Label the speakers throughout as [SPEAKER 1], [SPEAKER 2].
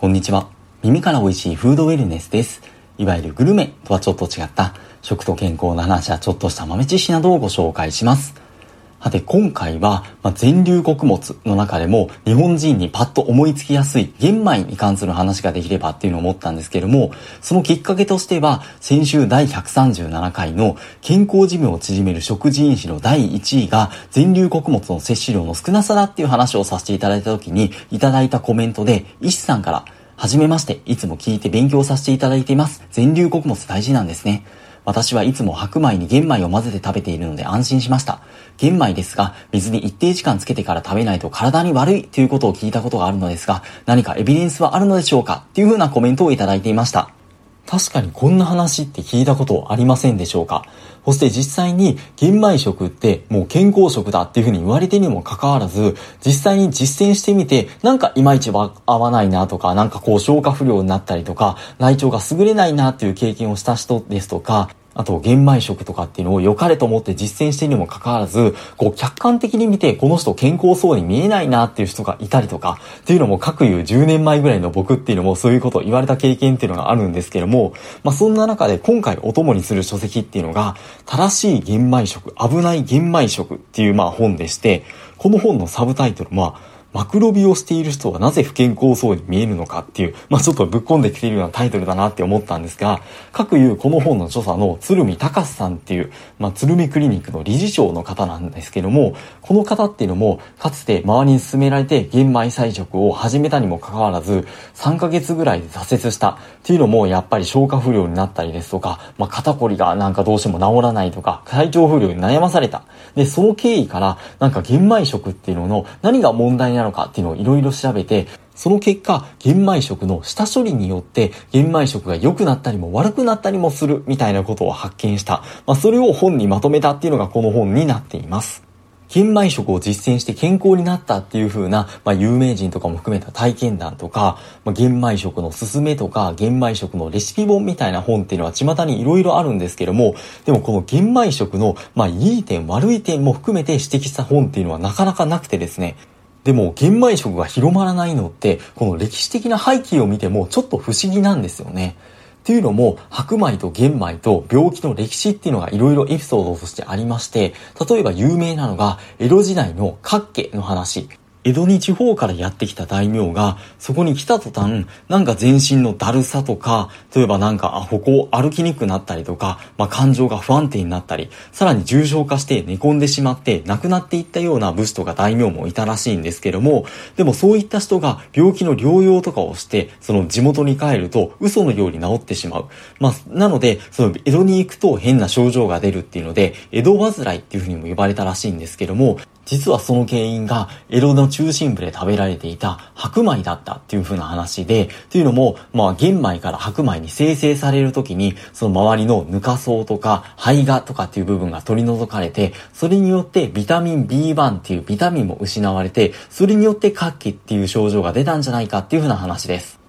[SPEAKER 1] こんにちは。耳から美味しいフードウェルネスです。いわゆるグルメとはちょっと違った食と健康の話やちょっとした豆知識などをご紹介します。さて今回は、まあ、全粒穀物の中でも日本人にパッと思いつきやすい玄米に関する話ができればっていうのを思ったんですけども、そのきっかけとしては先週第137回の健康寿命を縮める食事因子の第1位が全粒穀物の摂取量の少なさだっていう話をさせていただいた時にいただいたコメントで、医師さんからはじめまして、いつも聞いて勉強させていただいています。全粒穀物大事なんですね。私はいつも白米に玄米を混ぜて食べているので安心しました。玄米ですが、水に一定時間つけてから食べないと体に悪いということを聞いたことがあるのですが、何かエビデンスはあるのでしょうか？っていう風なコメントをいただいていました。確かにこんな話って聞いたことありませんでしょうか？そして実際に玄米食ってもう健康食だっていうふうに言われてにもかかわらず、実際に実践してみて、なんかいまいち合わないなとか、なんかこう消化不良になったりとか、内腸が優れないなっていう経験をした人ですとか、あと、玄米食とかっていうのを良かれと思って実践しているにもかかわらず、こう、客観的に見て、この人健康そうに見えないなっていう人がいたりとか、っていうのも各言う10年前ぐらいの僕っていうのもそういうことを言われた経験っていうのがあるんですけども、まあ、そんな中で今回お供にする書籍っていうのが、正しい玄米食、危ない玄米食っていうまあ本でして、この本のサブタイトルは、マクロビをしている人はなぜ不健康そうに見えるのかっていう、まあちょっとぶっ込んできているようなタイトルだなって思ったんですが、各いうこの本の著者の鶴見隆さんっていう、まあ鶴見クリニックの理事長の方なんですけども、この方っていうのも、かつて周りに勧められて玄米菜食を始めたにもかかわらず、3ヶ月ぐらいで挫折したっていうのも、やっぱり消化不良になったりですとか、まあ肩こりがなんかどうしても治らないとか、体調不良に悩まされた。で、その経緯から、なんか玄米食っていうのの何が問題ななのかっていうのをいろいろ調べて、その結果、玄米食の下処理によって、玄米食が良くなったりも悪くなったりもするみたいなことを発見した。まあ、それを本にまとめたっていうのがこの本になっています。玄米食を実践して健康になったっていう風な、まあ、有名人とかも含めた体験談とか、まあ、玄米食のすすめとか、玄米食のレシピ本みたいな本っていうのは巷に色々あるんですけども、でもこの玄米食の、まあ、いい点悪い点も含めて指摘した本っていうのはなかなかなくてですね、でも、玄米食が広まらないのって、この歴史的な背景を見てもちょっと不思議なんですよね。っていうのも、白米と玄米と病気の歴史っていうのがいろいろエピソードとしてありまして、例えば有名なのが、江戸時代の角家の話。江戸に地方からやってきた大名が、そこに来た途端、なんか全身のだるさとか、例えばなんか、あ、歩行歩きにくくなったりとか、まあ、感情が不安定になったり、さらに重症化して寝込んでしまって亡くなっていったような武士とか大名もいたらしいんですけども、でもそういった人が病気の療養とかをして、その地元に帰ると嘘のように治ってしまう。まあ、なので、その江戸に行くと変な症状が出るっていうので、江戸患いっていうふうにも呼ばれたらしいんですけども、実はその原因が江戸の中心部で食べられていた白米だったっていう風な話で、というのも、まあ玄米から白米に生成される時に、その周りのぬか層とか胚芽とかっていう部分が取り除かれて、それによってビタミン B1 っていうビタミンも失われて、それによって活気っていう症状が出たんじゃないかっていう風な話です。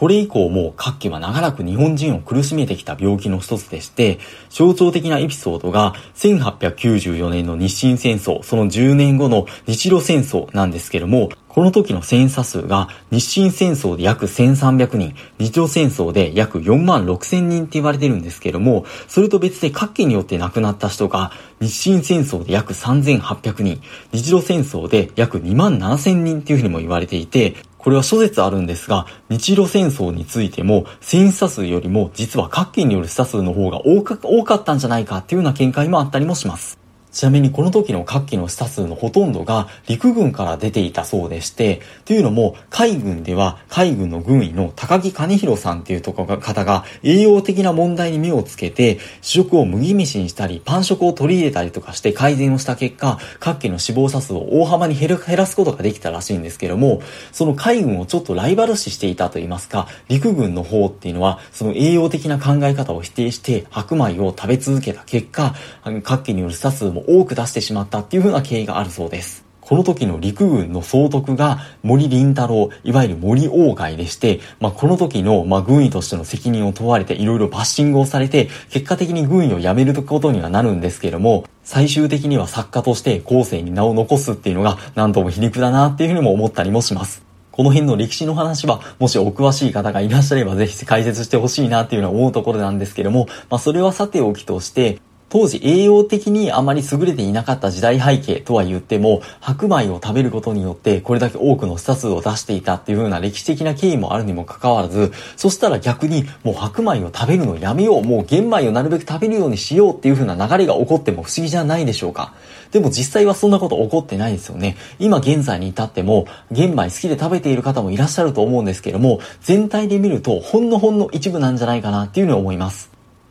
[SPEAKER 1] これ以降も活気は長らく日本人を苦しめてきた病気の一つでして、象徴的なエピソードが1894年の日清戦争、その10年後の日露戦争なんですけども、この時の戦査数が日清戦争で約1300人、日露戦争で約4万6000人って言われてるんですけども、それと別で活気によって亡くなった人が日清戦争で約3800人、日露戦争で約2万7000人っていうふうにも言われていて、これは諸説あるんですが、日露戦争についても、戦死者数よりも実は各県による死者数の方が多かったんじゃないかっていうような見解もあったりもします。ちなみにこの時の各機の死者数のほとんどが陸軍から出ていたそうでして、というのも海軍では海軍の軍医の高木兼弘さんっていうとこが方が栄養的な問題に目をつけて、主食を麦飯にしたり、パン食を取り入れたりとかして改善をした結果、各機の死亡者数を大幅に減らすことができたらしいんですけども、その海軍をちょっとライバル視していたと言いますか、陸軍の方っていうのは、その栄養的な考え方を否定して白米を食べ続けた結果、各機による死者数も多く出してしまったっていう風な経緯があるそうです。この時の陸軍の総督が森林太郎、いわゆる森鴎外でして、まあ、この時の、まあ、軍医としての責任を問われていろいろバッシングをされて、結果的に軍医を辞めることにはなるんですけれども、最終的には作家として後世に名を残すっていうのが、なんとも皮肉だなっていうふうにも思ったりもします。この辺の歴史の話は、もしお詳しい方がいらっしゃればぜひ解説してほしいなっていうのは思うところなんですけども、まあそれはさておきとして、当時栄養的にあまり優れていなかった時代背景とは言っても、白米を食べることによってこれだけ多くの死者数を出していたっていう風な歴史的な経緯もあるにもかかわらず、そしたら逆にもう白米を食べるのやめよう、もう玄米をなるべく食べるようにしようっていう風な流れが起こっても不思議じゃないでしょうか。でも実際はそんなこと起こってないですよね。今現在に至っても、玄米好きで食べている方もいらっしゃると思うんですけども、全体で見るとほんのほんの一部なんじゃないかなっていうふうに思います。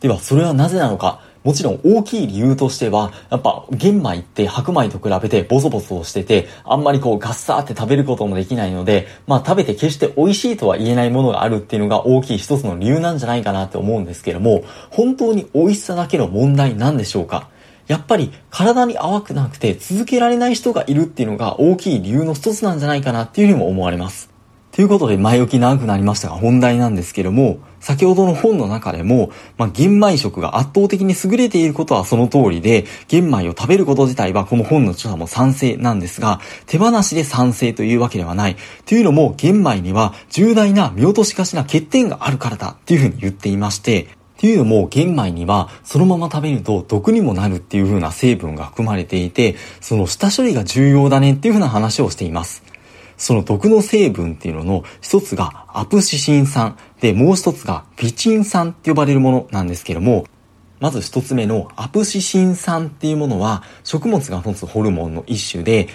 [SPEAKER 1] では、それはなぜなのか。もちろん大きい理由としては、やっぱ玄米って白米と比べてボソボソしてて、あんまりこうガッサーって食べることもできないので、まあ食べて決して美味しいとは言えないものがあるっていうのが大きい一つの理由なんじゃないかなって思うんですけども、本当に美味しさだけの問題なんでしょうか？やっぱり体に合わくなくて続けられない人がいるっていうのが大きい理由の一つなんじゃないかなっていうふうにも思われます。ということで前置き長くなりましたが本題なんですけども、先ほどの本の中でも、まあ、玄米食が圧倒的に優れていることはその通りで、玄米を食べること自体はこの本の著者も賛成なんですが、手放しで賛成というわけではない。というのも、玄米には重大な見落としかしな欠点があるからだっていうふうに言っていまして、っていうのも玄米にはそのまま食べると毒にもなるっていう風な成分が含まれていて、その下処理が重要だねっていう風な話をしています。その毒の成分っていうのの一つがアプシシン酸でもう一つがビチン酸って呼ばれるものなんですけどもまず一つ目のアプシシン酸っていうものは食物が持つホルモンの一種で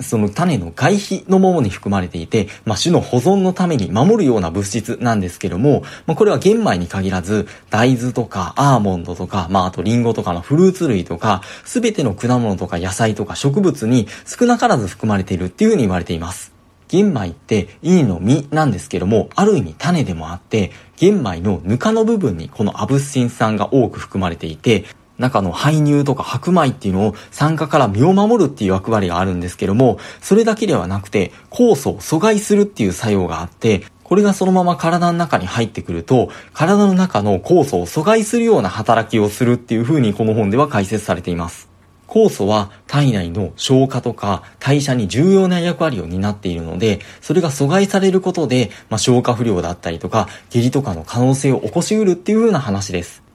[SPEAKER 1] その種の外皮のものに含まれていて、まあ、種の保存のために守るような物質なんですけども、まあ、これは玄米に限らず、大豆とかアーモンドとか、まあ、あとリンゴとかのフルーツ類とか、すべての果物とか野菜とか植物に少なからず含まれているっていうふうに言われています。玄米って稲の実なんですけども、ある意味種でもあって、玄米のぬかの部分にこのアブスチン酸が多く含まれていて、中の排乳とか白米っていうのを酸化から身を守るっていう役割があるんですけども、それだけではなくて酵素を阻害するっていう作用があって、これがそのまま体の中に入ってくると、体の中の酵素を阻害するような働きをするっていう風にこの本では解説されています。酵素は体内の消化とか代謝に重要な役割を担っているので、それが阻害されることで、まあ、消化不良だったりとか、下痢とかの可能性を起こしうるっていう風な話です。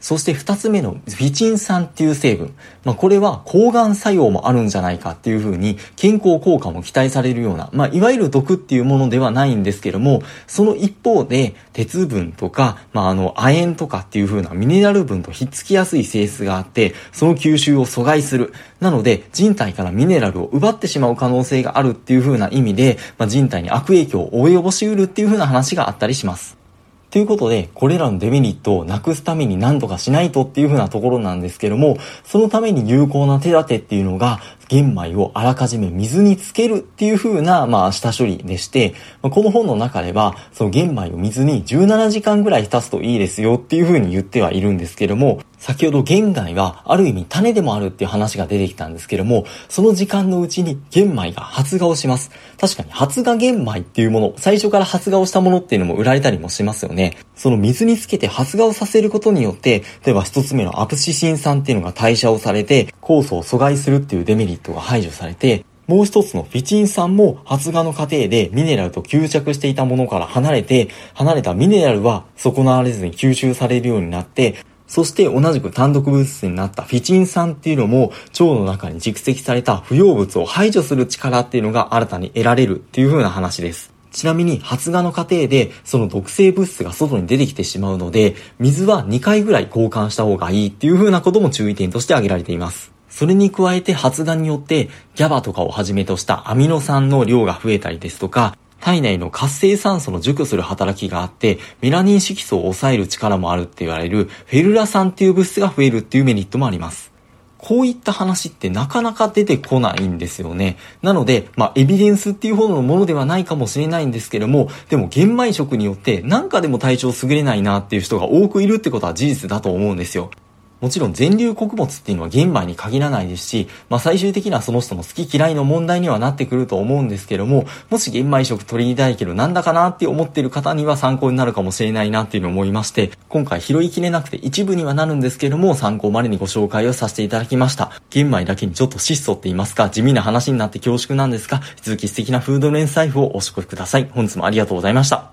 [SPEAKER 1] そして二つ目のビチン酸っていう成分。まあ、これは抗がん作用もあるんじゃないかっていうふうに健康効果も期待されるような、まあ、いわゆる毒っていうものではないんですけども、その一方で鉄分とか、まあ、あの、亜鉛とかっていうふうなミネラル分とひっつきやすい性質があって、その吸収を阻害する。なので、人体からミネラルを奪ってしまう可能性があるっていうふうな意味で、まあ、人体に悪影響を及ぼしうるっていうふうな話があったりします。ということで、これらのデメリットをなくすために何とかしないとっていう風なところなんですけども、そのために有効な手立てっていうのが、玄米をあらかじめ水につけるっていう風な、まあ、下処理でして、この本の中では、その玄米を水に17時間ぐらい浸すといいですよっていう風に言ってはいるんですけども、先ほど玄米はある意味種でもあるっていう話が出てきたんですけども、その時間のうちに玄米が発芽をします。確かに発芽玄米っていうもの、最初から発芽をしたものっていうのも売られたりもしますよね。その水につけて発芽をさせることによって、例えば一つ目のアプシシン酸っていうのが代謝をされて、酵素を阻害するっていうデメリットが排除されて、もう一つのフィチン酸も発芽の過程でミネラルと吸着していたものから離れて、離れたミネラルは損なわれずに吸収されるようになって、そして同じく単独物質になったフィチン酸っていうのも腸の中に蓄積された不要物を排除する力っていうのが新たに得られるっていう風な話です。ちなみに発芽の過程でその毒性物質が外に出てきてしまうので、水は2回ぐらい交換した方がいいっていう風なことも注意点として挙げられています。それに加えて発芽によって GABA とかをはじめとしたアミノ酸の量が増えたりですとか、体内の活性酸素の除去する働きがあって、メラニン色素を抑える力もあるって言われるフェルラ酸っていう物質が増えるっていうメリットもあります。こういった話ってなかなか出てこないんですよね。なので、まあ、エビデンスっていうほどのものではないかもしれないんですけども、でも玄米食によってなんかでも体調優れないなっていう人が多くいるってことは事実だと思うんですよ。もちろん全粒穀物っていうのは玄米に限らないですし、まあ最終的にはその人の好き嫌いの問題にはなってくると思うんですけども、もし玄米食取り入れたいけどなんだかなって思ってる方には参考になるかもしれないなっていうのを思いまして、今回拾いきれなくて一部にはなるんですけども、参考までにご紹介をさせていただきました。玄米だけにちょっと質素って言いますか、地味な話になって恐縮なんですが、引き続き素敵なフード連財布をお過ごしください。本日もありがとうございました。